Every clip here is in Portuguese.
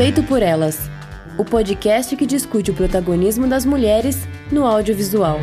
Feito por Elas o podcast que discute o protagonismo das mulheres no audiovisual.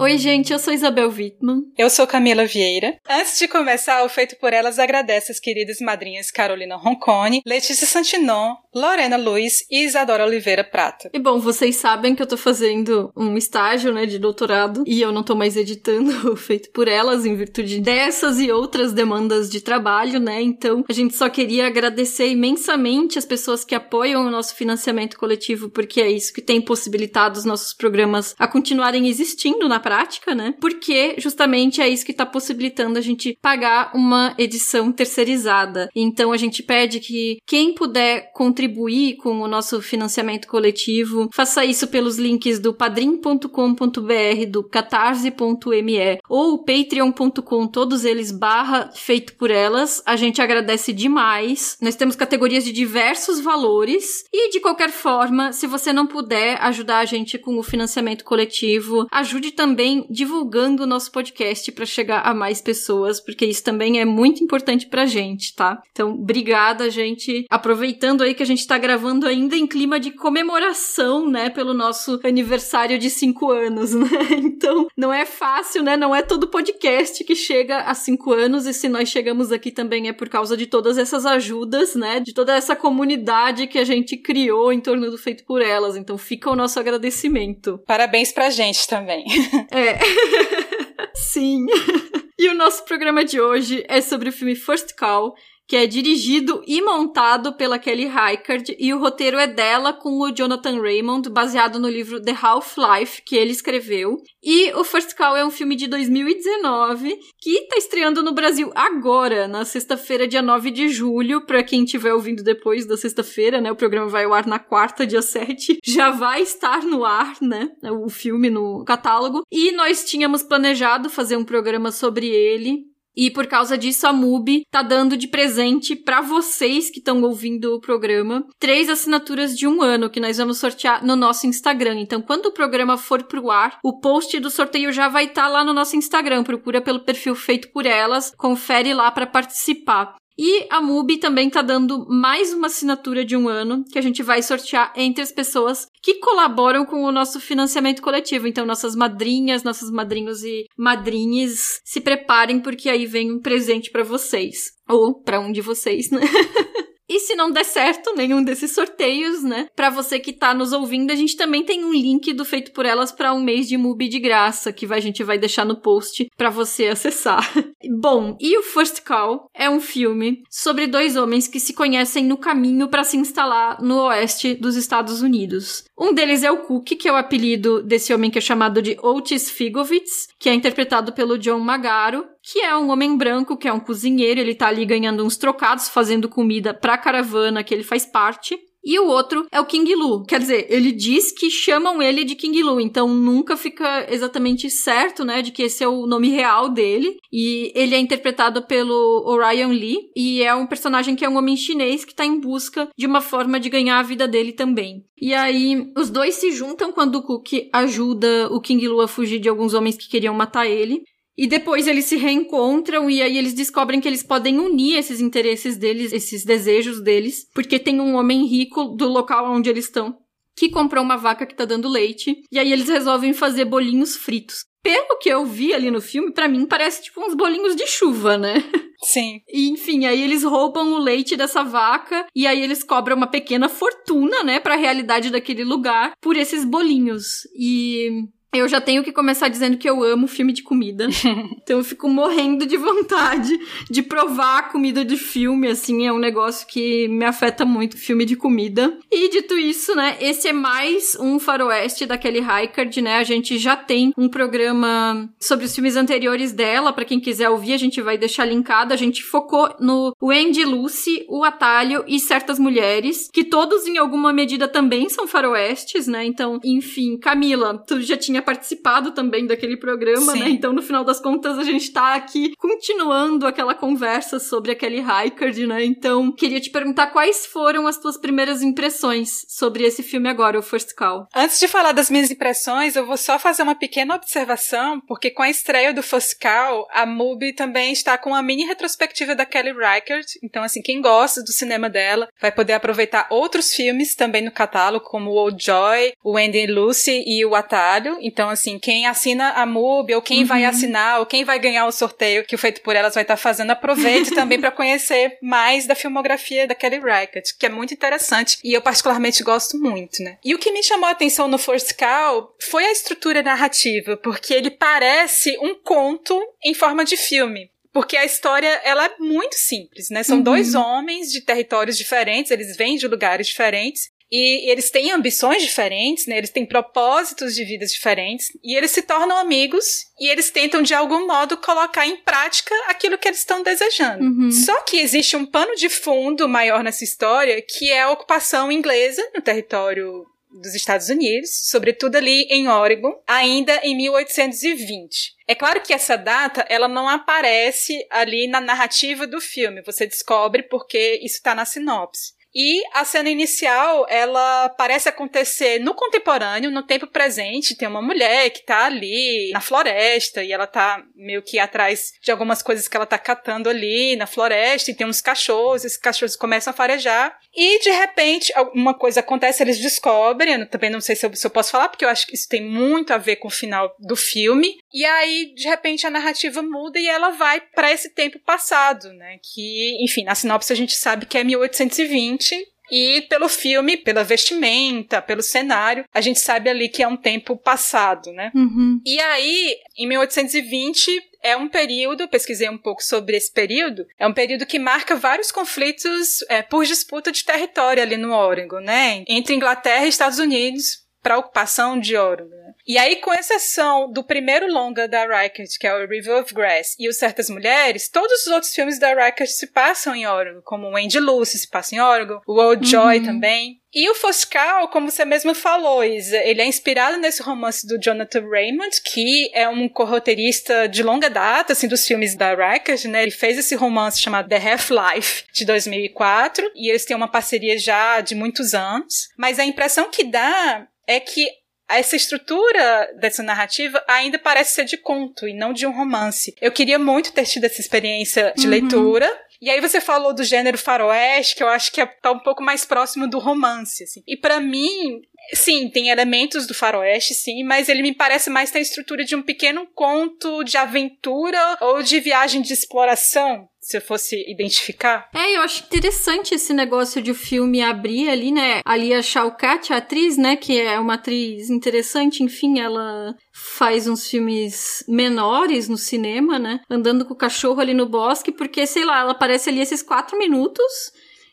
Oi, gente, eu sou Isabel Wittmann. Eu sou Camila Vieira. Antes de começar, o Feito por Elas agradece as queridas madrinhas Carolina Roncone, Letícia Santinon, Lorena Luiz e Isadora Oliveira Prata. E bom, vocês sabem que eu tô fazendo um estágio, né, de doutorado e eu não tô mais editando o Feito por Elas em virtude dessas e outras demandas de trabalho, né? Então, a gente só queria agradecer imensamente as pessoas que apoiam o nosso financiamento coletivo, porque é isso que tem possibilitado os nossos programas a continuarem existindo na prática, né? Porque justamente é isso que está possibilitando a gente pagar uma edição terceirizada. Então a gente pede que quem puder contribuir com o nosso financiamento coletivo, faça isso pelos links do padrim.com.br, do catarse.me ou patreon.com, todos eles barra feito por elas. A gente agradece demais. Nós temos categorias de diversos valores e de qualquer forma, se você não puder ajudar a gente com o financiamento coletivo, ajude também também divulgando o nosso podcast para chegar a mais pessoas, porque isso também é muito importante pra gente, tá? Então, obrigada, gente. Aproveitando aí que a gente tá gravando ainda em clima de comemoração, né, pelo nosso aniversário de cinco anos, né? Então, não é fácil, né? Não é todo podcast que chega a cinco anos, e se nós chegamos aqui também é por causa de todas essas ajudas, né? De toda essa comunidade que a gente criou em torno do Feito por Elas. Então, fica o nosso agradecimento. Parabéns pra gente também. É. Sim. E o nosso programa de hoje é sobre o filme First Call, que é dirigido e montado pela Kelly Reichardt, e o roteiro é dela com o Jonathan Raymond, baseado no livro The Half-Life, que ele escreveu. E o First Call é um filme de 2019 que tá estreando no Brasil agora, na sexta-feira, dia 9 de julho, para quem estiver ouvindo depois da sexta-feira, né? O programa vai ao ar na quarta, dia 7. Já vai estar no ar, né? O filme no catálogo. E nós tínhamos planejado fazer um programa sobre ele e por causa disso, a MUBI tá dando de presente para vocês que estão ouvindo o programa três assinaturas de um ano que nós vamos sortear no nosso Instagram. Então, quando o programa for pro ar, o post do sorteio já vai estar tá lá no nosso Instagram. Procura pelo perfil feito por elas, confere lá para participar. E a MUBI também tá dando mais uma assinatura de um ano que a gente vai sortear entre as pessoas que colaboram com o nosso financiamento coletivo. Então, nossas madrinhas, nossos madrinhos e madrinhas, se preparem porque aí vem um presente para vocês. Ou para um de vocês, né? E se não der certo nenhum desses sorteios, né? Para você que tá nos ouvindo, a gente também tem um link do Feito por Elas para um mês de MUBI de graça, que a gente vai deixar no post para você acessar. Bom, e o First Call é um filme sobre dois homens que se conhecem no caminho para se instalar no oeste dos Estados Unidos. Um deles é o Cook, que é o apelido desse homem que é chamado de Otis Figovitz, que é interpretado pelo John Magaro, que é um homem branco, que é um cozinheiro, ele tá ali ganhando uns trocados, fazendo comida pra caravana que ele faz parte. E o outro é o King Lu. Quer dizer, ele diz que chamam ele de King Lu, então nunca fica exatamente certo, né, de que esse é o nome real dele. E ele é interpretado pelo Orion Lee e é um personagem que é um homem chinês que tá em busca de uma forma de ganhar a vida dele também. E aí, os dois se juntam quando o Cook ajuda o King Lu a fugir de alguns homens que queriam matar ele. E depois eles se reencontram e aí eles descobrem que eles podem unir esses interesses deles, esses desejos deles, porque tem um homem rico do local onde eles estão que comprou uma vaca que tá dando leite, e aí eles resolvem fazer bolinhos fritos. Pelo que eu vi ali no filme, para mim parece tipo uns bolinhos de chuva, né? Sim. E, enfim, aí eles roubam o leite dessa vaca e aí eles cobram uma pequena fortuna, né, para a realidade daquele lugar por esses bolinhos. E eu já tenho que começar dizendo que eu amo filme de comida. então eu fico morrendo de vontade de provar a comida de filme, assim, é um negócio que me afeta muito, filme de comida. E dito isso, né, esse é mais um faroeste da Kelly Reichardt, né? A gente já tem um programa sobre os filmes anteriores dela, para quem quiser ouvir, a gente vai deixar linkado. A gente focou no Wendy Lucy, O Atalho e Certas Mulheres, que todos em alguma medida também são faroestes, né? Então, enfim, Camila, tu já tinha tinha participado também daquele programa, né? Sim. né? Então, no final das contas, a gente tá aqui continuando aquela conversa sobre aquele Hickard, né? Então, queria te perguntar quais foram as tuas primeiras impressões sobre esse filme agora, o First Call. Antes de falar das minhas impressões, eu vou só fazer uma pequena observação, porque com a estreia do First Call, a MUBI também está com uma mini retrospectiva da Kelly Reichardt. Então, assim, quem gosta do cinema dela vai poder aproveitar outros filmes também no catálogo, como o Old Joy, o Andy Lucy e o Atalho. Então, assim, quem assina a MUBI, ou quem uhum. vai assinar, ou quem vai ganhar o sorteio que o Feito por Elas vai estar fazendo, aproveite também para conhecer mais da filmografia da Kelly Reichardt, que é muito interessante e eu particularmente gosto muito, né? E o que me chamou a atenção no First Call foi a estrutura narrativa, porque ele parece um conto em forma de filme. Porque a história, ela é muito simples, né? São uhum. dois homens de territórios diferentes, eles vêm de lugares diferentes, e eles têm ambições diferentes, né? Eles têm propósitos de vidas diferentes e eles se tornam amigos e eles tentam de algum modo colocar em prática aquilo que eles estão desejando. Uhum. Só que existe um pano de fundo maior nessa história, que é a ocupação inglesa no território dos Estados Unidos, sobretudo ali em Oregon, ainda em 1820. É claro que essa data ela não aparece ali na narrativa do filme, você descobre porque isso está na sinopse. E a cena inicial, ela parece acontecer no contemporâneo, no tempo presente. Tem uma mulher que tá ali na floresta e ela tá meio que atrás de algumas coisas que ela tá catando ali na floresta e tem uns cachorros, esses cachorros começam a farejar. E de repente, alguma coisa acontece, eles descobrem. Eu também não sei se eu, se eu posso falar, porque eu acho que isso tem muito a ver com o final do filme. E aí, de repente, a narrativa muda e ela vai para esse tempo passado, né? Que, enfim, na sinopse a gente sabe que é 1820 e pelo filme, pela vestimenta, pelo cenário, a gente sabe ali que é um tempo passado, né? Uhum. E aí, em 1820, é um período, pesquisei um pouco sobre esse período, é um período que marca vários conflitos é, por disputa de território ali no Oregon, né? Entre Inglaterra e Estados Unidos para ocupação de Oregon. E aí, com exceção do primeiro longa da Reichert, que é o River of Grass, e o Certas Mulheres, todos os outros filmes da Reichert se passam em Oregon, como o Andy Lucy se passa em Oregon, o Old Joy uhum. também. E o Foscal, como você mesmo falou, Isa, ele é inspirado nesse romance do Jonathan Raymond, que é um corroteirista de longa data, assim, dos filmes da Reichert, né? Ele fez esse romance chamado The Half-Life, de 2004, e eles têm uma parceria já de muitos anos. Mas a impressão que dá é que essa estrutura dessa narrativa ainda parece ser de conto e não de um romance. Eu queria muito ter tido essa experiência de uhum. leitura. E aí você falou do gênero faroeste, que eu acho que é, tá um pouco mais próximo do romance, assim. E para mim, sim, tem elementos do faroeste, sim, mas ele me parece mais ter a estrutura de um pequeno conto de aventura ou de viagem de exploração, se fosse identificar. É, eu acho interessante esse negócio de o filme abrir ali, né? Ali a Shaukat, a atriz, né? Que é uma atriz interessante, enfim, ela faz uns filmes menores no cinema, né? Andando com o cachorro ali no bosque, porque, sei lá, ela aparece ali esses quatro minutos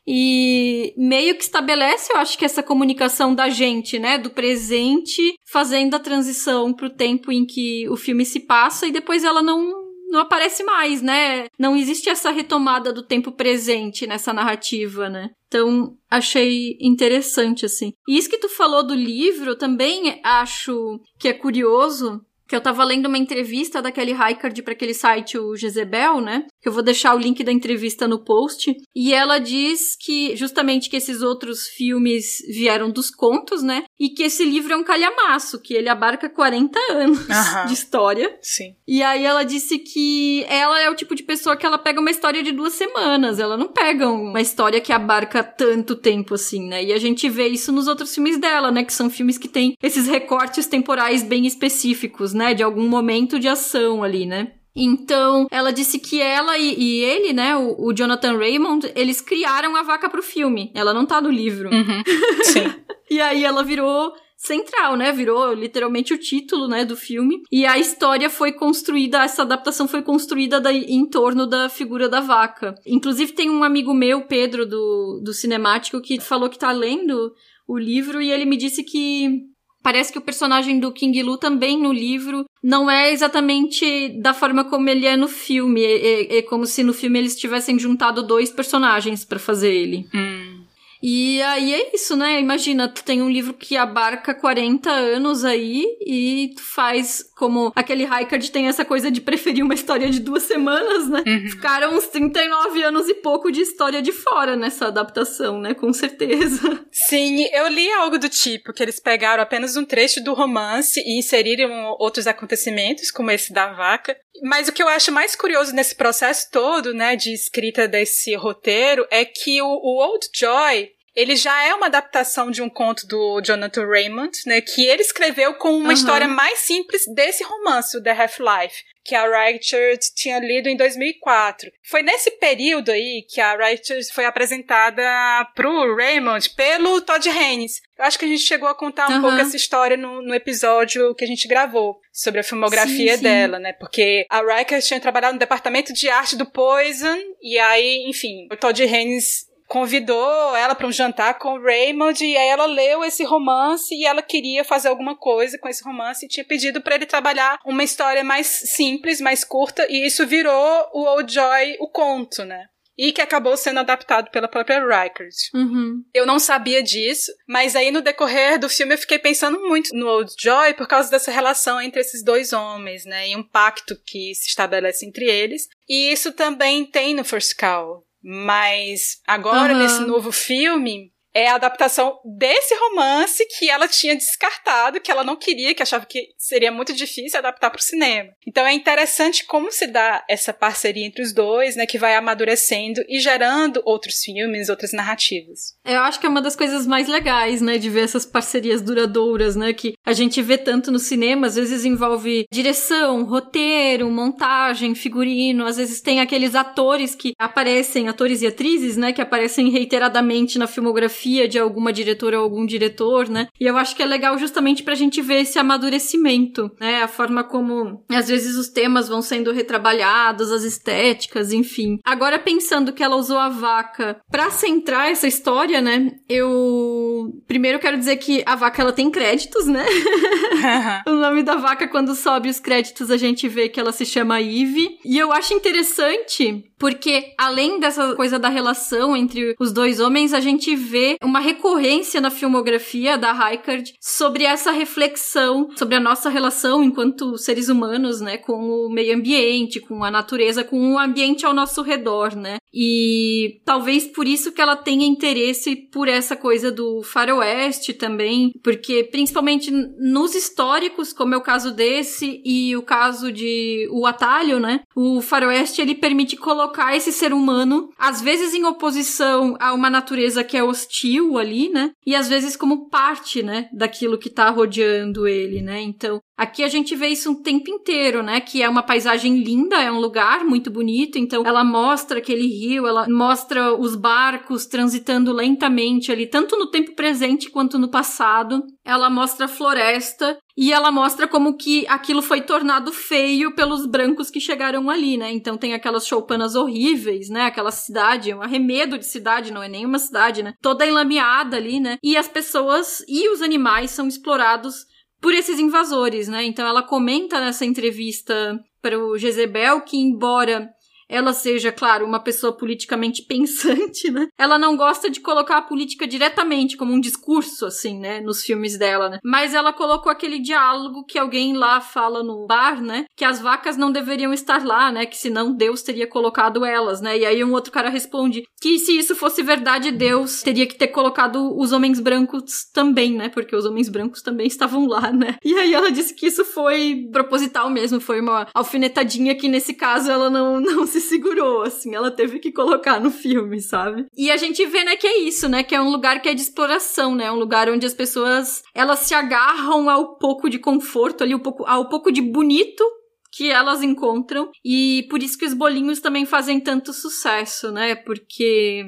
e meio que estabelece, eu acho que essa comunicação da gente, né, do presente, fazendo a transição pro tempo em que o filme se passa e depois ela não não aparece mais, né? Não existe essa retomada do tempo presente nessa narrativa, né? Então, achei interessante, assim. E isso que tu falou do livro, também acho que é curioso, que eu tava lendo uma entrevista da Kelly Reichardt para aquele site, o Jezebel, né? Que eu vou deixar o link da entrevista no post. E ela diz que, justamente, que esses outros filmes vieram dos contos, né? E que esse livro é um calhamaço, que ele abarca 40 anos de história. Sim. E aí ela disse que ela é o tipo de pessoa que ela pega uma história de duas semanas. Ela não pega uma história que abarca tanto tempo assim, né? E a gente vê isso nos outros filmes dela, né? Que são filmes que têm esses recortes temporais bem específicos, né? De algum momento de ação ali, né? Então, ela disse que ela e, e ele, né, o, o, Jonathan Raymond, eles criaram a vaca pro filme. Ela não tá no livro. Uhum. Sim. e aí ela virou central, né? Virou literalmente o título, né, do filme. E a história foi construída, essa adaptação foi construída da, em torno da figura da vaca. Inclusive tem um amigo meu, Pedro do do Cinemático, que falou que tá lendo o livro e ele me disse que Parece que o personagem do King Lu também no livro não é exatamente da forma como ele é no filme. É, é, é como se no filme eles tivessem juntado dois personagens para fazer ele. Hum. E aí é isso, né? Imagina, tu tem um livro que abarca 40 anos aí e tu faz como aquele Raikard tem essa coisa de preferir uma história de duas semanas, né? Uhum. Ficaram uns 39 anos e pouco de história de fora nessa adaptação, né? Com certeza. Sim, eu li algo do tipo, que eles pegaram apenas um trecho do romance e inseriram outros acontecimentos, como esse da vaca. Mas o que eu acho mais curioso nesse processo todo, né, de escrita desse roteiro, é que o, o Old Joy, ele já é uma adaptação de um conto do Jonathan Raymond, né, que ele escreveu com uma uhum. história mais simples desse romance, o The Half-Life, que a Richard tinha lido em 2004. Foi nesse período aí que a Richard foi apresentada pro Raymond pelo Todd Haynes. Eu acho que a gente chegou a contar um uhum. pouco essa história no, no, episódio que a gente gravou sobre a filmografia sim, sim. dela, né? Porque a Richard tinha trabalhado no departamento de arte do Poison e aí, enfim, o Todd Haynes convidou ela para um jantar com o Raymond e aí ela leu esse romance e ela queria fazer alguma coisa com esse romance e tinha pedido para ele trabalhar uma história mais simples, mais curta e isso virou o Old Joy, o conto, né? E que acabou sendo adaptado pela própria Reichert. Uhum. Eu não sabia disso, mas aí no decorrer do filme eu fiquei pensando muito no Old Joy por causa dessa relação entre esses dois homens, né? E um pacto que se estabelece entre eles. E isso também tem no First Call. Mas agora, uhum. nesse novo filme, é a adaptação desse romance que ela tinha descartado, que ela não queria, que achava que seria muito difícil adaptar para o cinema. Então é interessante como se dá essa parceria entre os dois, né, que vai amadurecendo e gerando outros filmes, outras narrativas. Eu acho que é uma das coisas mais legais, né, de ver essas parcerias duradouras, né, que a gente vê tanto no cinema, às vezes envolve direção, roteiro, montagem, figurino, às vezes tem aqueles atores que aparecem, atores e atrizes, né, que aparecem reiteradamente na filmografia biografia de alguma diretora ou algum diretor, né? E eu acho que é legal justamente pra gente ver esse amadurecimento, né? A forma como às vezes os temas vão sendo retrabalhados, as estéticas, enfim. Agora pensando que ela usou a vaca para centrar essa história, né? Eu primeiro quero dizer que a vaca ela tem créditos, né? o nome da vaca quando sobe os créditos a gente vê que ela se chama Eve. E eu acho interessante porque além dessa coisa da relação entre os dois homens, a gente vê uma recorrência na filmografia da Heikard sobre essa reflexão sobre a nossa relação enquanto seres humanos, né, com o meio ambiente, com a natureza, com o ambiente ao nosso redor, né? E talvez por isso que ela tenha interesse por essa coisa do faroeste também, porque principalmente nos históricos, como é o caso desse e o caso de O Atalho, né? O faroeste ele permite colocar esse ser humano às vezes em oposição a uma natureza que é hostil ali, né? E às vezes como parte, né, daquilo que tá rodeando ele, né? Então, Aqui a gente vê isso um tempo inteiro, né? Que é uma paisagem linda, é um lugar muito bonito. Então, ela mostra aquele rio, ela mostra os barcos transitando lentamente ali, tanto no tempo presente quanto no passado. Ela mostra a floresta e ela mostra como que aquilo foi tornado feio pelos brancos que chegaram ali, né? Então tem aquelas choupanas horríveis, né? Aquela cidade, um arremedo de cidade, não é nem uma cidade, né? Toda enlameada ali, né? E as pessoas e os animais são explorados por esses invasores, né? Então ela comenta nessa entrevista para o Jezebel que, embora ela seja, claro, uma pessoa politicamente pensante, né? Ela não gosta de colocar a política diretamente como um discurso, assim, né? Nos filmes dela, né? Mas ela colocou aquele diálogo que alguém lá fala no bar, né? Que as vacas não deveriam estar lá, né? Que senão Deus teria colocado elas, né? E aí um outro cara responde que se isso fosse verdade, Deus teria que ter colocado os homens brancos também, né? Porque os homens brancos também estavam lá, né? E aí ela disse que isso foi proposital mesmo, foi uma alfinetadinha que nesse caso ela não, não se se segurou, assim, ela teve que colocar no filme, sabe? E a gente vê, né, que é isso, né, que é um lugar que é de exploração, né, um lugar onde as pessoas, elas se agarram ao pouco de conforto ali, ao pouco, ao pouco de bonito que elas encontram, e por isso que os bolinhos também fazem tanto sucesso, né, porque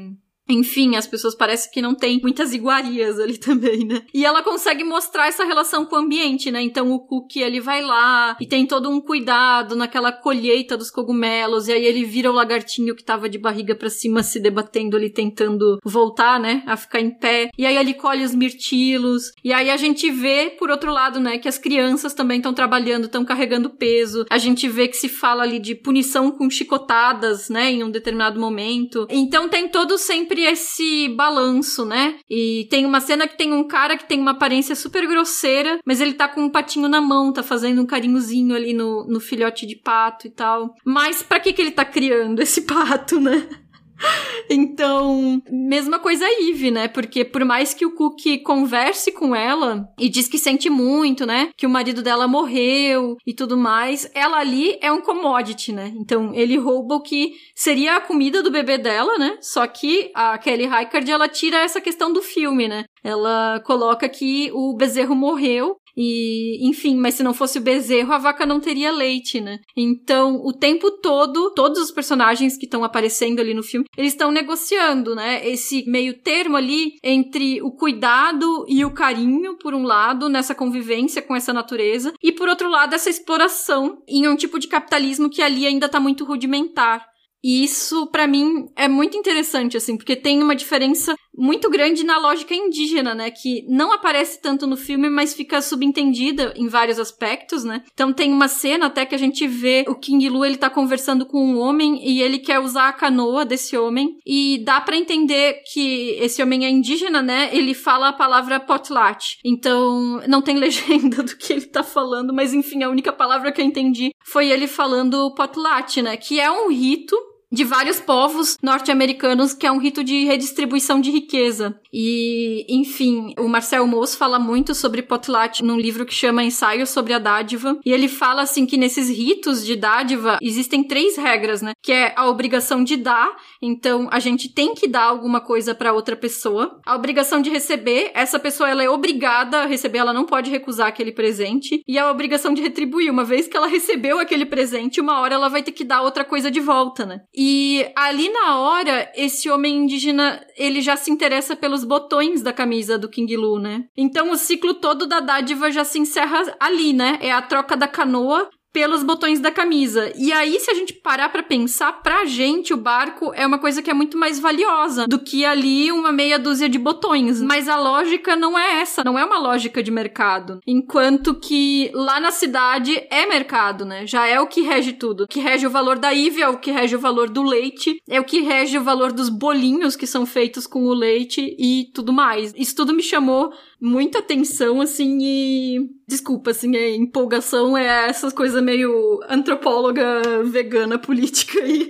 enfim, as pessoas parecem que não tem muitas iguarias ali também, né? E ela consegue mostrar essa relação com o ambiente, né? Então o Cookie, ele vai lá e tem todo um cuidado naquela colheita dos cogumelos, e aí ele vira o lagartinho que tava de barriga para cima se debatendo ali, tentando voltar, né? A ficar em pé. E aí ele colhe os mirtilos. E aí a gente vê, por outro lado, né, que as crianças também estão trabalhando, estão carregando peso. A gente vê que se fala ali de punição com chicotadas, né, em um determinado momento. Então tem todo sempre cria esse balanço, né? E tem uma cena que tem um cara que tem uma aparência super grosseira, mas ele tá com um patinho na mão, tá fazendo um carinhozinho ali no, no filhote de pato e tal. Mas para que que ele tá criando esse pato, né? Então, mesma coisa a Eve, né? Porque por mais que o Cook converse com ela e diz que sente muito, né? Que o marido dela morreu e tudo mais, ela ali é um commodity, né? Então, ele rouba o que seria a comida do bebê dela, né? Só que a Kelly Reichardt, ela tira essa questão do filme, né? Ela coloca que o bezerro morreu e, enfim, mas se não fosse o bezerro, a vaca não teria leite, né? Então, o tempo todo, todos os personagens que estão aparecendo ali no filme, eles estão negociando, né? Esse meio termo ali entre o cuidado e o carinho, por um lado, nessa convivência com essa natureza, e por outro lado, essa exploração em um tipo de capitalismo que ali ainda tá muito rudimentar. E isso, para mim, é muito interessante, assim, porque tem uma diferença muito grande na lógica indígena, né? Que não aparece tanto no filme, mas fica subentendida em vários aspectos, né? Então tem uma cena até que a gente vê o King Lu, ele tá conversando com um homem e ele quer usar a canoa desse homem. E dá para entender que esse homem é indígena, né? Ele fala a palavra potlatch. Então, não tem legenda do que ele tá falando, mas enfim, a única palavra que eu entendi foi ele falando potlatch, né? Que é um rito de vários povos norte-americanos, que é um rito de redistribuição de riqueza. E, enfim, o Marcel Moss fala muito sobre potlatch num livro que chama Ensaio sobre a Dádiva, e ele fala assim que nesses ritos de dádiva existem três regras, né? Que é a obrigação de dar, então a gente tem que dar alguma coisa para outra pessoa. A obrigação de receber, essa pessoa ela é obrigada a receber, ela não pode recusar aquele presente, e a obrigação de retribuir, uma vez que ela recebeu aquele presente, uma hora ela vai ter que dar outra coisa de volta, né? E ali na hora, esse homem indígena, ele já se interessa pelos botões da camisa do King Lu, né? Então o ciclo todo da dádiva já se encerra ali, né? É a troca da canoa pelos botões da camisa. E aí, se a gente parar para pensar, pra gente o barco é uma coisa que é muito mais valiosa do que ali uma meia dúzia de botões. Mas a lógica não é essa, não é uma lógica de mercado. Enquanto que lá na cidade é mercado, né? Já é o que rege tudo. O que rege o valor da Ivy, é o que rege o valor do leite, é o que rege o valor dos bolinhos que são feitos com o leite e tudo mais. Isso tudo me chamou muita atenção, assim, e. Desculpa, assim, a empolgação é essas coisas meio antropóloga vegana política aí.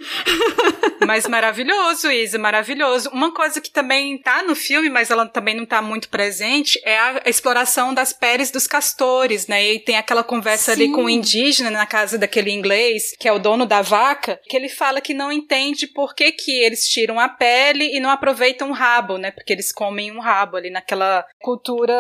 mas maravilhoso, Isa, maravilhoso. Uma coisa que também tá no filme, mas ela também não tá muito presente, é a exploração das peles dos castores, né? E tem aquela conversa Sim. ali com o indígena na casa daquele inglês, que é o dono da vaca, que ele fala que não entende por que, que eles tiram a pele e não aproveitam o rabo, né? Porque eles comem um rabo ali naquela cultura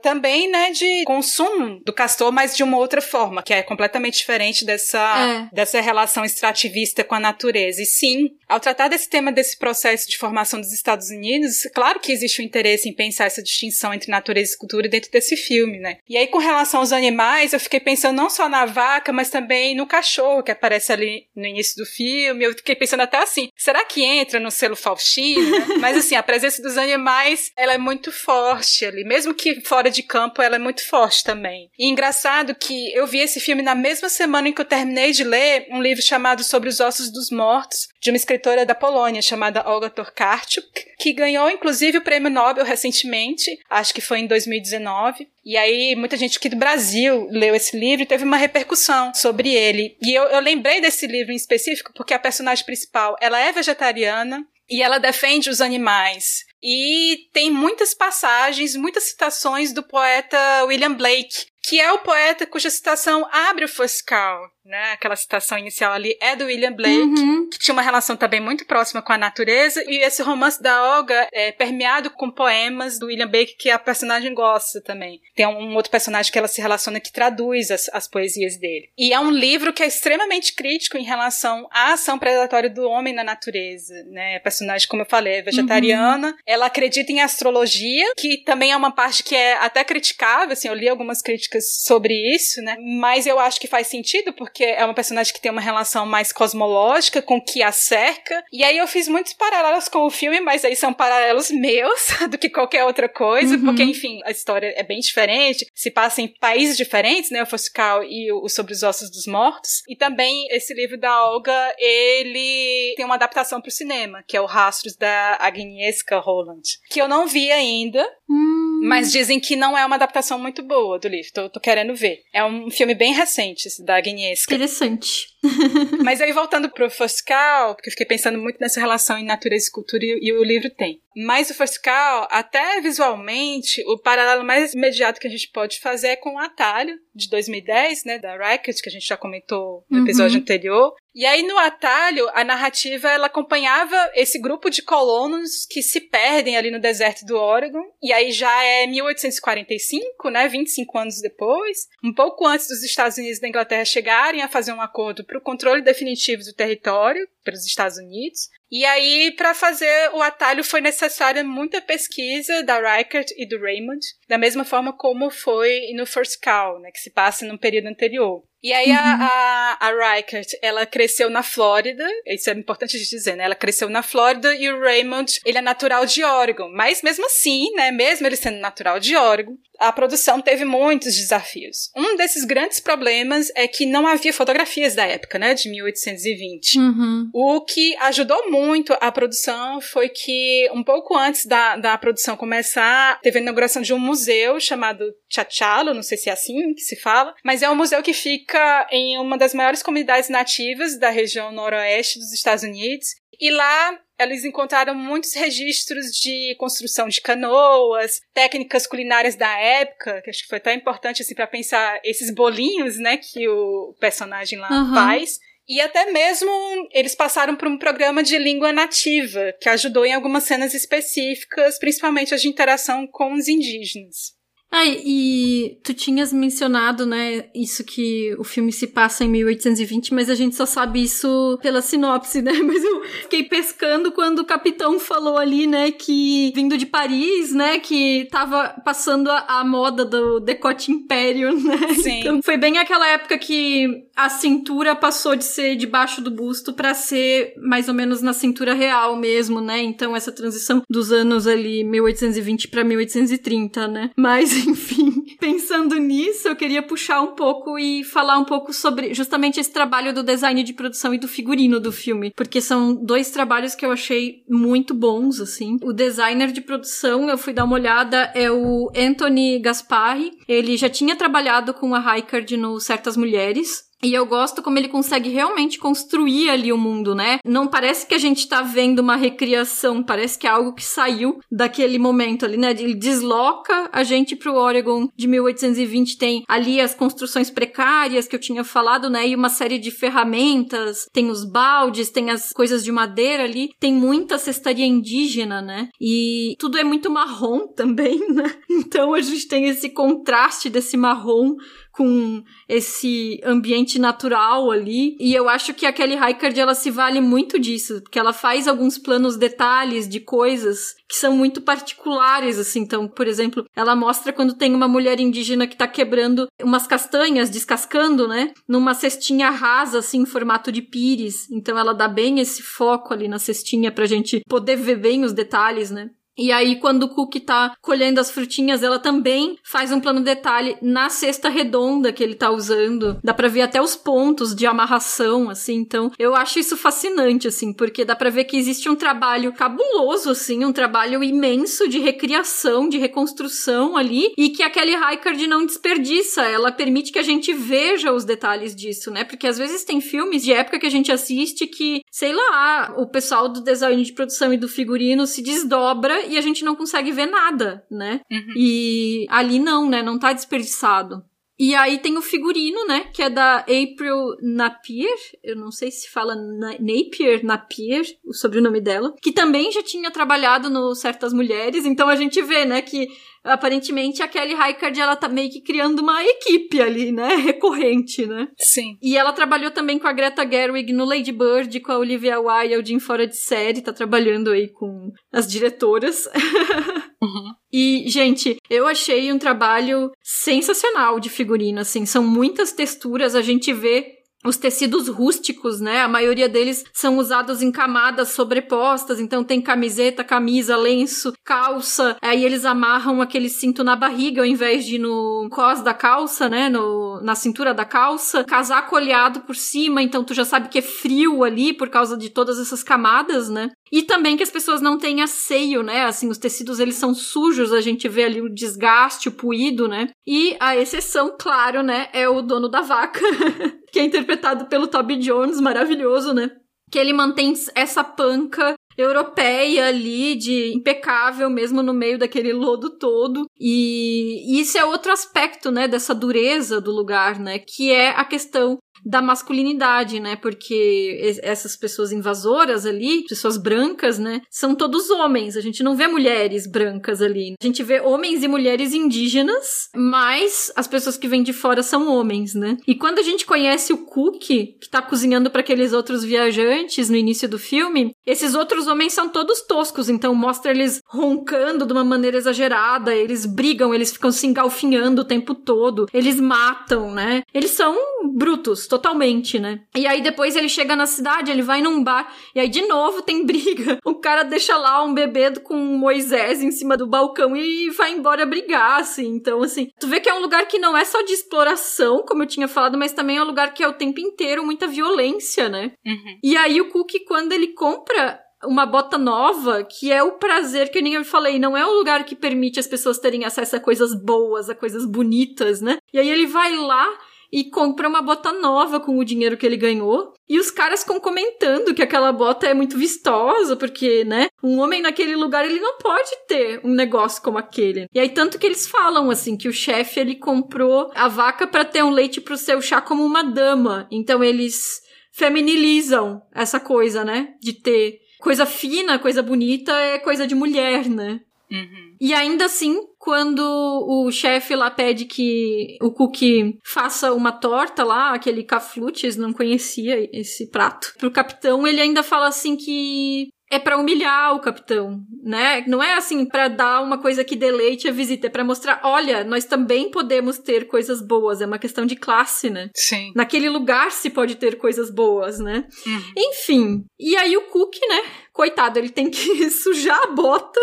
também, né, de consumo do castor, mas de uma outra forma, que é completamente diferente dessa, é. dessa relação extrativista com a natureza. E sim, ao tratar desse tema desse processo de formação dos Estados Unidos, claro que existe o um interesse em pensar essa distinção entre natureza e cultura dentro desse filme, né? E aí, com relação aos animais, eu fiquei pensando não só na vaca, mas também no cachorro que aparece ali no início do filme. Eu fiquei pensando até assim, será que entra no selo Faustino? Né? mas assim, a presença dos animais, ela é muito forte ali mesmo que fora de campo, ela é muito forte também. E engraçado que eu vi esse filme na mesma semana em que eu terminei de ler um livro chamado Sobre os Ossos dos Mortos, de uma escritora da Polônia chamada Olga Tokarczuk, que ganhou inclusive o prêmio Nobel recentemente, acho que foi em 2019. E aí, muita gente aqui do Brasil leu esse livro e teve uma repercussão sobre ele. E eu, eu lembrei desse livro em específico porque a personagem principal, ela é vegetariana e ela defende os animais. E tem muitas passagens, muitas citações do poeta William Blake, que é o poeta cuja citação abre o Foscal né? Aquela citação inicial ali é do William Blake, uhum. que tinha uma relação também muito próxima com a natureza, e esse romance da Olga é permeado com poemas do William Blake que a personagem gosta também. Tem um outro personagem que ela se relaciona que traduz as, as poesias dele. E é um livro que é extremamente crítico em relação à ação predatória do homem na natureza, né? A personagem, como eu falei, é vegetariana, uhum. ela acredita em astrologia, que também é uma parte que é até criticável, assim, eu li algumas críticas sobre isso, né? Mas eu acho que faz sentido, porque porque é uma personagem que tem uma relação mais cosmológica com o que a cerca. E aí eu fiz muitos paralelos com o filme, mas aí são paralelos meus do que qualquer outra coisa, uhum. porque, enfim, a história é bem diferente, se passa em países diferentes, né? O Foscal e o Sobre os Ossos dos Mortos. E também esse livro da Olga, ele tem uma adaptação para o cinema, que é o Rastros da Agnieszka Holland, que eu não vi ainda. Hum. Mas dizem que não é uma adaptação muito boa do livro. Tô, tô querendo ver. É um filme bem recente, esse da Agnieszka. Interessante. Mas aí voltando pro Foscal, porque eu fiquei pensando muito nessa relação em natureza e cultura e, e o livro tem. Mas o Foscal, até visualmente, o paralelo mais imediato que a gente pode fazer é com o Atalho, de 2010, né, da Racket, que a gente já comentou no episódio uhum. anterior. E aí no Atalho, a narrativa ela acompanhava esse grupo de colonos que se perdem ali no deserto do Oregon. E aí já é 1845, né, 25 anos depois, um pouco antes dos Estados Unidos e da Inglaterra chegarem a fazer um acordo para o controle definitivo do território pelos Estados Unidos. E aí, para fazer o atalho, foi necessária muita pesquisa da Reichert e do Raymond, da mesma forma como foi no First Call, né, que se passa num período anterior. E aí uhum. a, a, a Reichert, ela cresceu na Flórida, isso é importante de dizer, né? Ela cresceu na Flórida e o Raymond, ele é natural de Oregon. Mas mesmo assim, né? Mesmo ele sendo natural de Oregon, a produção teve muitos desafios. Um desses grandes problemas é que não havia fotografias da época, né? De 1820. Uhum. O que ajudou muito a produção foi que um pouco antes da, da produção começar, teve a inauguração de um museu chamado Chachalo, não sei se é assim que se fala, mas é um museu que fica fica em uma das maiores comunidades nativas da região noroeste dos Estados Unidos. E lá eles encontraram muitos registros de construção de canoas, técnicas culinárias da época, que acho que foi até importante assim para pensar esses bolinhos, né, que o personagem lá uhum. faz. E até mesmo eles passaram por um programa de língua nativa, que ajudou em algumas cenas específicas, principalmente as de interação com os indígenas. Ah, e tu tinhas mencionado, né, isso que o filme se passa em 1820, mas a gente só sabe isso pela sinopse, né? Mas eu fiquei pescando quando o capitão falou ali, né, que vindo de Paris, né, que tava passando a, a moda do decote império, né? Sim. Então foi bem aquela época que a cintura passou de ser debaixo do busto para ser mais ou menos na cintura real mesmo, né? Então essa transição dos anos ali 1820 para 1830, né? Mas enfim, pensando nisso, eu queria puxar um pouco e falar um pouco sobre justamente esse trabalho do design de produção e do figurino do filme, porque são dois trabalhos que eu achei muito bons, assim. O designer de produção, eu fui dar uma olhada, é o Anthony Gasparri. Ele já tinha trabalhado com a Raikard no Certas Mulheres, e eu gosto como ele consegue realmente construir ali o mundo, né? Não parece que a gente tá vendo uma recriação, parece que é algo que saiu daquele momento ali, né? Ele desloca a gente pro Oregon de 1820, tem ali as construções precárias que eu tinha falado, né? E uma série de ferramentas, tem os baldes, tem as coisas de madeira ali, tem muita cestaria indígena, né? E tudo é muito marrom também, né? Então a gente tem esse contraste desse marrom com esse ambiente natural ali. E eu acho que a Kelly Reichardt, ela se vale muito disso, porque ela faz alguns planos detalhes de coisas que são muito particulares, assim. Então, por exemplo, ela mostra quando tem uma mulher indígena que tá quebrando umas castanhas, descascando, né? Numa cestinha rasa, assim, em formato de pires. Então, ela dá bem esse foco ali na cestinha pra gente poder ver bem os detalhes, né? E aí, quando o Cook tá colhendo as frutinhas, ela também faz um plano detalhe na cesta redonda que ele tá usando. Dá pra ver até os pontos de amarração, assim. Então, eu acho isso fascinante, assim, porque dá pra ver que existe um trabalho cabuloso, assim, um trabalho imenso de recriação, de reconstrução ali, e que a Kelly Reichardt não desperdiça. Ela permite que a gente veja os detalhes disso, né? Porque às vezes tem filmes de época que a gente assiste que, sei lá, o pessoal do design de produção e do figurino se desdobra e a gente não consegue ver nada, né? Uhum. E ali não, né? Não tá desperdiçado. E aí tem o figurino, né? Que é da April Napier. Eu não sei se fala Na Napier, Napier, o sobrenome dela. Que também já tinha trabalhado no Certas Mulheres. Então a gente vê, né? Que aparentemente a Kelly Reichardt, ela tá meio que criando uma equipe ali, né? Recorrente, né? Sim. E ela trabalhou também com a Greta Gerwig no Lady Bird, com a Olivia Wilde em Fora de Série, tá trabalhando aí com as diretoras. Uhum. E, gente, eu achei um trabalho sensacional de figurino, assim, são muitas texturas, a gente vê os tecidos rústicos, né? A maioria deles são usados em camadas sobrepostas, então tem camiseta, camisa, lenço, calça. Aí eles amarram aquele cinto na barriga ao invés de no cos da calça, né? No, na cintura da calça. Casaco olhado por cima, então tu já sabe que é frio ali por causa de todas essas camadas, né? E também que as pessoas não têm asseio, né? Assim, os tecidos eles são sujos, a gente vê ali o desgaste, o puído, né? E a exceção, claro, né, é o dono da vaca, que é interpretado pelo Toby Jones, maravilhoso, né? Que ele mantém essa panca europeia ali, de impecável mesmo no meio daquele lodo todo. E, e isso é outro aspecto, né, dessa dureza do lugar, né, que é a questão da masculinidade, né? Porque essas pessoas invasoras ali, pessoas brancas, né? São todos homens. A gente não vê mulheres brancas ali. A gente vê homens e mulheres indígenas, mas as pessoas que vêm de fora são homens, né? E quando a gente conhece o Cook, que tá cozinhando para aqueles outros viajantes no início do filme, esses outros homens são todos toscos, então mostra eles roncando de uma maneira exagerada, eles brigam, eles ficam se engalfinhando o tempo todo, eles matam, né? Eles são brutos, totalmente, né? E aí depois ele chega na cidade, ele vai num bar, e aí de novo tem briga. O cara deixa lá um bebê com Moisés em cima do balcão e vai embora brigar, assim. Então, assim, tu vê que é um lugar que não é só de exploração, como eu tinha falado, mas também é um lugar que é o tempo inteiro muita violência, né? Uhum. E aí o Cook, quando ele compra uma bota nova, que é o prazer que nem eu falei, não é um lugar que permite as pessoas terem acesso a coisas boas, a coisas bonitas, né? E aí ele vai lá e compra uma bota nova com o dinheiro que ele ganhou. E os caras ficam comentando que aquela bota é muito vistosa, porque, né, um homem naquele lugar ele não pode ter um negócio como aquele. E aí tanto que eles falam assim que o chefe ele comprou a vaca para ter um leite pro seu chá como uma dama. Então eles feminilizam essa coisa, né, de ter coisa fina, coisa bonita é coisa de mulher, né? Uhum. E ainda assim, quando o chefe lá pede que o Cookie faça uma torta lá, aquele caflutes, não conhecia esse prato, pro capitão, ele ainda fala assim que é para humilhar o capitão, né? Não é assim para dar uma coisa que deleite a visita, é para mostrar, olha, nós também podemos ter coisas boas, é uma questão de classe, né? Sim. Naquele lugar se pode ter coisas boas, né? Uhum. Enfim, e aí o Cook, né? Coitado, ele tem que sujar a bota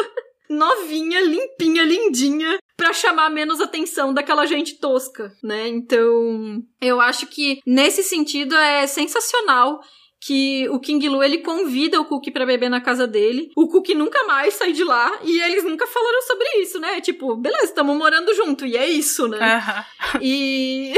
novinha, limpinha, lindinha, para chamar menos atenção daquela gente tosca, né? Então, eu acho que nesse sentido é sensacional que o King Lu ele convida o Cookie para beber na casa dele. O Cookie nunca mais sai de lá e eles nunca falaram sobre isso, né? Tipo, beleza, estamos morando junto e é isso, né? Uhum. E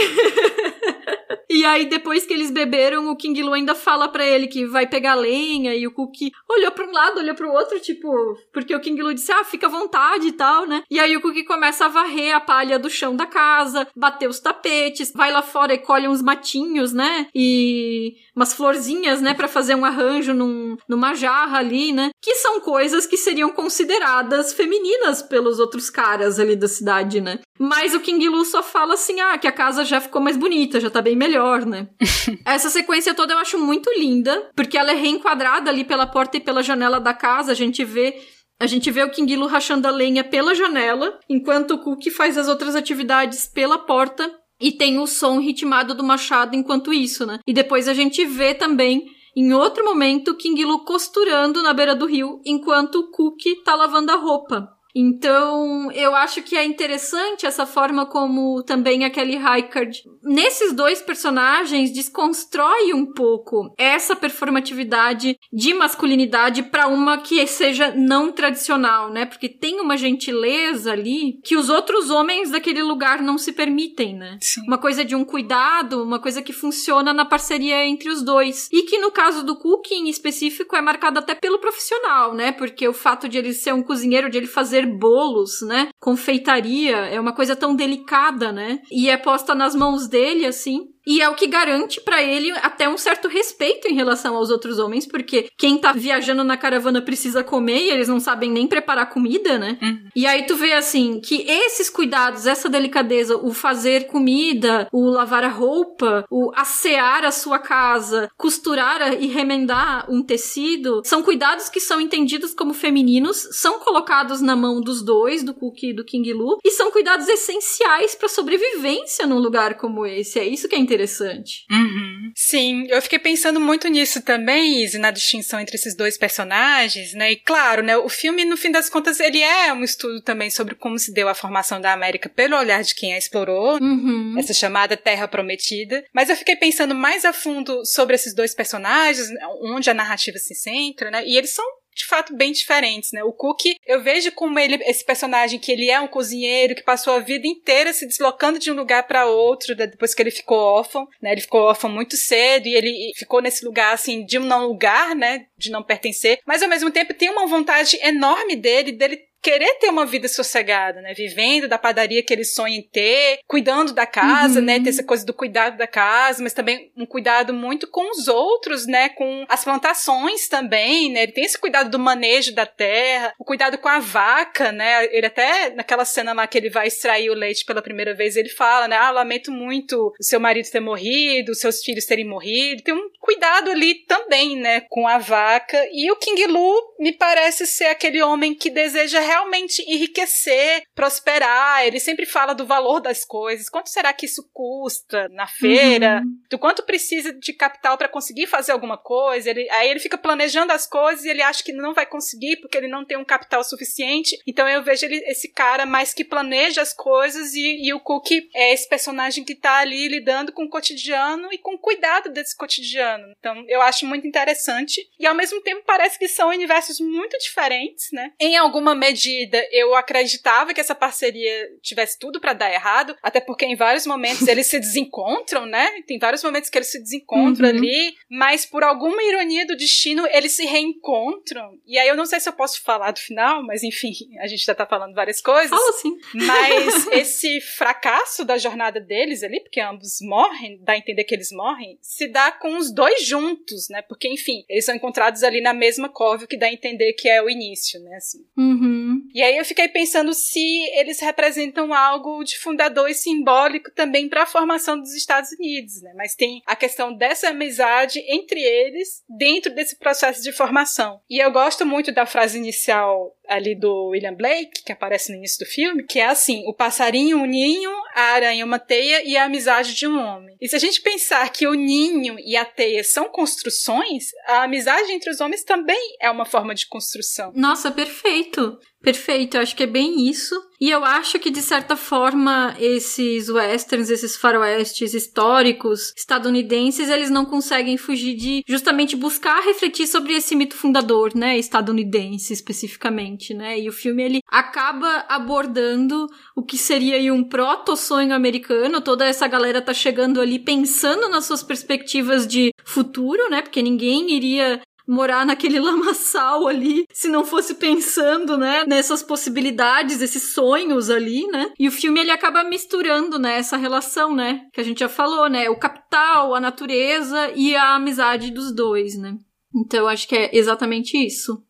E aí depois que eles beberam, o King Lu ainda fala para ele que vai pegar lenha e o Cookie olhou para um lado, olhou para o outro, tipo, porque o King Lu disse: "Ah, fica à vontade" e tal, né? E aí o Cookie começa a varrer a palha do chão da casa, bater os tapetes, vai lá fora e colhe uns matinhos, né? E umas florzinhas, né, para fazer um arranjo num, numa jarra ali, né? Que são coisas que seriam consideradas femininas pelos outros caras ali da cidade, né? Mas o King Lu só fala assim: ah, que a casa já ficou mais bonita, já tá bem melhor, né? Essa sequência toda eu acho muito linda, porque ela é reenquadrada ali pela porta e pela janela da casa, a gente vê a gente vê o King Lu rachando a lenha pela janela, enquanto o Cookie faz as outras atividades pela porta e tem o som ritmado do machado enquanto isso, né? E depois a gente vê também, em outro momento, King Lu costurando na beira do rio, enquanto o Cookie tá lavando a roupa. Então, eu acho que é interessante essa forma como também a Kelly Reichardt, nesses dois personagens, desconstrói um pouco essa performatividade de masculinidade para uma que seja não tradicional, né? Porque tem uma gentileza ali que os outros homens daquele lugar não se permitem, né? Sim. Uma coisa de um cuidado, uma coisa que funciona na parceria entre os dois. E que no caso do Cook em específico é marcado até pelo profissional, né? Porque o fato de ele ser um cozinheiro, de ele fazer bolos, né? Confeitaria é uma coisa tão delicada, né? E é posta nas mãos dele, assim. E é o que garante para ele até um certo respeito em relação aos outros homens, porque quem tá viajando na caravana precisa comer e eles não sabem nem preparar comida, né? Uhum. E aí tu vê assim que esses cuidados, essa delicadeza, o fazer comida, o lavar a roupa, o assear a sua casa, costurar e remendar um tecido, são cuidados que são entendidos como femininos, são colocados na mão dos dois, do Cookie e do King Lu, e são cuidados essenciais para sobrevivência num lugar como esse. É isso que é interessante interessante. Uhum. Sim, eu fiquei pensando muito nisso também, Izzy, na distinção entre esses dois personagens, né? E claro, né, o filme, no fim das contas, ele é um estudo também sobre como se deu a formação da América pelo olhar de quem a explorou, uhum. essa chamada Terra Prometida. Mas eu fiquei pensando mais a fundo sobre esses dois personagens, onde a narrativa se centra, né? E eles são de fato bem diferentes, né? O Cook, eu vejo como ele, esse personagem que ele é um cozinheiro que passou a vida inteira se deslocando de um lugar para outro né? depois que ele ficou órfão, né? Ele ficou órfão muito cedo e ele ficou nesse lugar assim de um não lugar, né? De não pertencer, mas ao mesmo tempo tem uma vontade enorme dele dele querer ter uma vida sossegada, né? Vivendo da padaria que ele sonha em ter, cuidando da casa, né? uhum. né? Ter essa coisa do cuidado da casa, mas também um cuidado muito com os outros, né? Com as plantações também, né? Ele tem esse cuidado do manejo da terra, o cuidado com a vaca, né? Ele até, naquela cena lá que ele vai extrair o leite pela primeira vez, ele fala, né? Ah, lamento muito o seu marido ter morrido, os seus filhos terem morrido. Tem um cuidado ali também, né? Com a vaca. E o King Lu me parece ser aquele homem que deseja realmente enriquecer, prosperar. Ele sempre fala do valor das coisas. Quanto será que isso custa na feira? Uhum. Do quanto precisa de capital para conseguir fazer alguma coisa? Ele, aí ele fica planejando as coisas e ele acha que não vai conseguir porque ele não tem um capital suficiente. Então eu vejo ele, esse cara mais que planeja as coisas e, e o Cook é esse personagem que tá ali lidando com o cotidiano e com cuidado desse cotidiano. Então eu acho muito interessante e ao mesmo tempo parece que são universos muito diferentes, né? Em alguma medida medida, eu acreditava que essa parceria tivesse tudo para dar errado, até porque em vários momentos eles se desencontram, né? Tem vários momentos que eles se desencontram uhum. ali, mas por alguma ironia do destino, eles se reencontram. E aí eu não sei se eu posso falar do final, mas enfim, a gente já tá falando várias coisas. Fala sim. Mas esse fracasso da jornada deles ali, porque ambos morrem, dá a entender que eles morrem, se dá com os dois juntos, né? Porque, enfim, eles são encontrados ali na mesma cove, o que dá a entender que é o início, né? Assim. Uhum. E aí eu fiquei pensando se eles representam algo de fundador e simbólico também para a formação dos Estados Unidos, né? Mas tem a questão dessa amizade entre eles dentro desse processo de formação. E eu gosto muito da frase inicial ali do William Blake, que aparece no início do filme, que é assim: o passarinho, um ninho, a aranha, uma teia e a amizade de um homem. E se a gente pensar que o ninho e a teia são construções, a amizade entre os homens também é uma forma de construção. Nossa, perfeito. Perfeito, eu acho que é bem isso. E eu acho que, de certa forma, esses westerns, esses faroestes históricos estadunidenses, eles não conseguem fugir de justamente buscar refletir sobre esse mito fundador, né, estadunidense especificamente, né? E o filme, ele acaba abordando o que seria um proto-sonho americano. Toda essa galera tá chegando ali pensando nas suas perspectivas de futuro, né? Porque ninguém iria morar naquele lamaçal ali, se não fosse pensando, né, nessas possibilidades, esses sonhos ali, né? E o filme ele acaba misturando, né, essa relação, né, que a gente já falou, né, o capital, a natureza e a amizade dos dois, né? Então eu acho que é exatamente isso.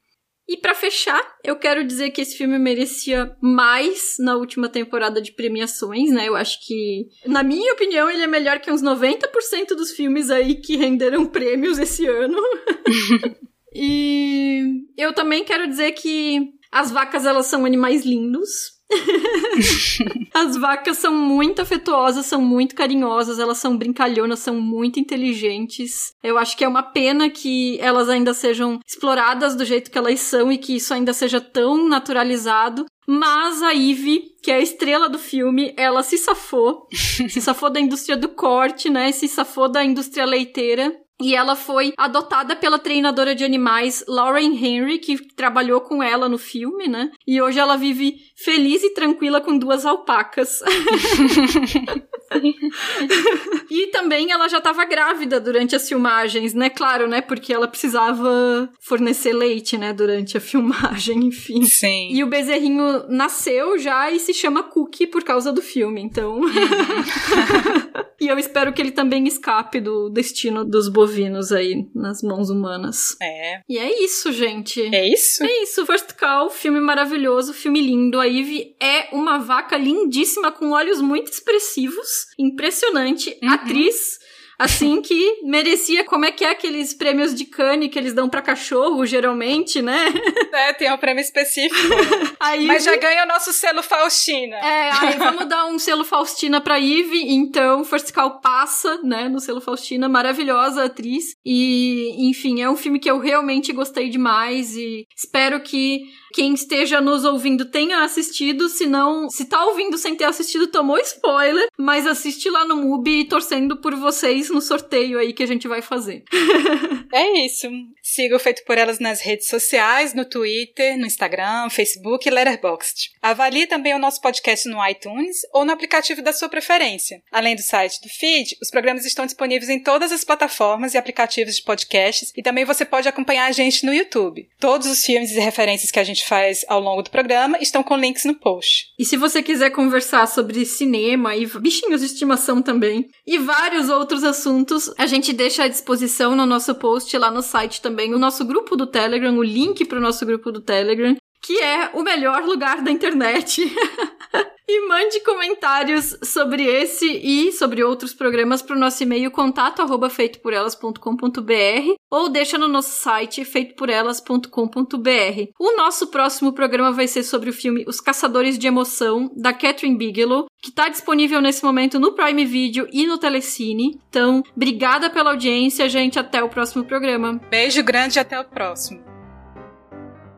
E para fechar, eu quero dizer que esse filme merecia mais na última temporada de premiações, né? Eu acho que, na minha opinião, ele é melhor que uns 90% dos filmes aí que renderam prêmios esse ano. e eu também quero dizer que as vacas elas são animais lindos. As vacas são muito afetuosas, são muito carinhosas, elas são brincalhonas, são muito inteligentes. Eu acho que é uma pena que elas ainda sejam exploradas do jeito que elas são e que isso ainda seja tão naturalizado. Mas a Ivy, que é a estrela do filme, ela se safou. se safou da indústria do corte, né? Se safou da indústria leiteira. E ela foi adotada pela treinadora de animais Lauren Henry, que trabalhou com ela no filme, né? E hoje ela vive feliz e tranquila com duas alpacas. e também ela já estava grávida durante as filmagens, né? Claro, né? Porque ela precisava fornecer leite, né? Durante a filmagem, enfim. Sim. E o bezerrinho nasceu já e se chama Cookie por causa do filme, então. e eu espero que ele também escape do destino dos bovinos aí nas mãos humanas. É. E é isso, gente. É isso? É isso. First Call, filme maravilhoso, filme lindo. A Eve é uma vaca lindíssima com olhos muito expressivos impressionante. Uhum. Atriz Assim que merecia, como é que é aqueles prêmios de Cannes que eles dão para cachorro, geralmente, né? É, tem um prêmio específico. Aí, Mas já ganha o nosso selo Faustina. É, aí vamos dar um selo Faustina pra Eve, então First Call passa, né, no selo Faustina, maravilhosa atriz. E, enfim, é um filme que eu realmente gostei demais e espero que quem esteja nos ouvindo tenha assistido, se não, se tá ouvindo sem ter assistido, tomou spoiler, mas assiste lá no MUBI torcendo por vocês no sorteio aí que a gente vai fazer. é isso. Siga o Feito por Elas nas redes sociais, no Twitter, no Instagram, Facebook e Letterboxd. Avalie também o nosso podcast no iTunes ou no aplicativo da sua preferência. Além do site do feed, os programas estão disponíveis em todas as plataformas e aplicativos de podcasts e também você pode acompanhar a gente no YouTube. Todos os filmes e referências que a gente faz ao longo do programa estão com links no post. E se você quiser conversar sobre cinema e bichinhos de estimação também, e vários outros assuntos, a gente deixa à disposição no nosso post lá no site também o nosso grupo do Telegram, o link para o nosso grupo do Telegram, que é o melhor lugar da internet. E mande comentários sobre esse e sobre outros programas para o nosso e-mail contato arroba ou deixa no nosso site feitoporelas.com.br. O nosso próximo programa vai ser sobre o filme Os Caçadores de Emoção, da Catherine Bigelow, que está disponível nesse momento no Prime Video e no Telecine. Então, obrigada pela audiência, gente. Até o próximo programa. Beijo grande e até o próximo.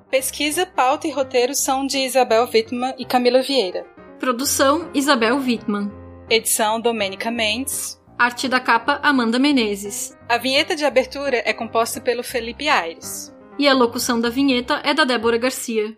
Pesquisa, pauta e roteiro são de Isabel Wittmann e Camila Vieira. Produção Isabel Wittmann. Edição Domênica Mendes. Arte da capa Amanda Menezes. A vinheta de abertura é composta pelo Felipe Aires. E a locução da vinheta é da Débora Garcia.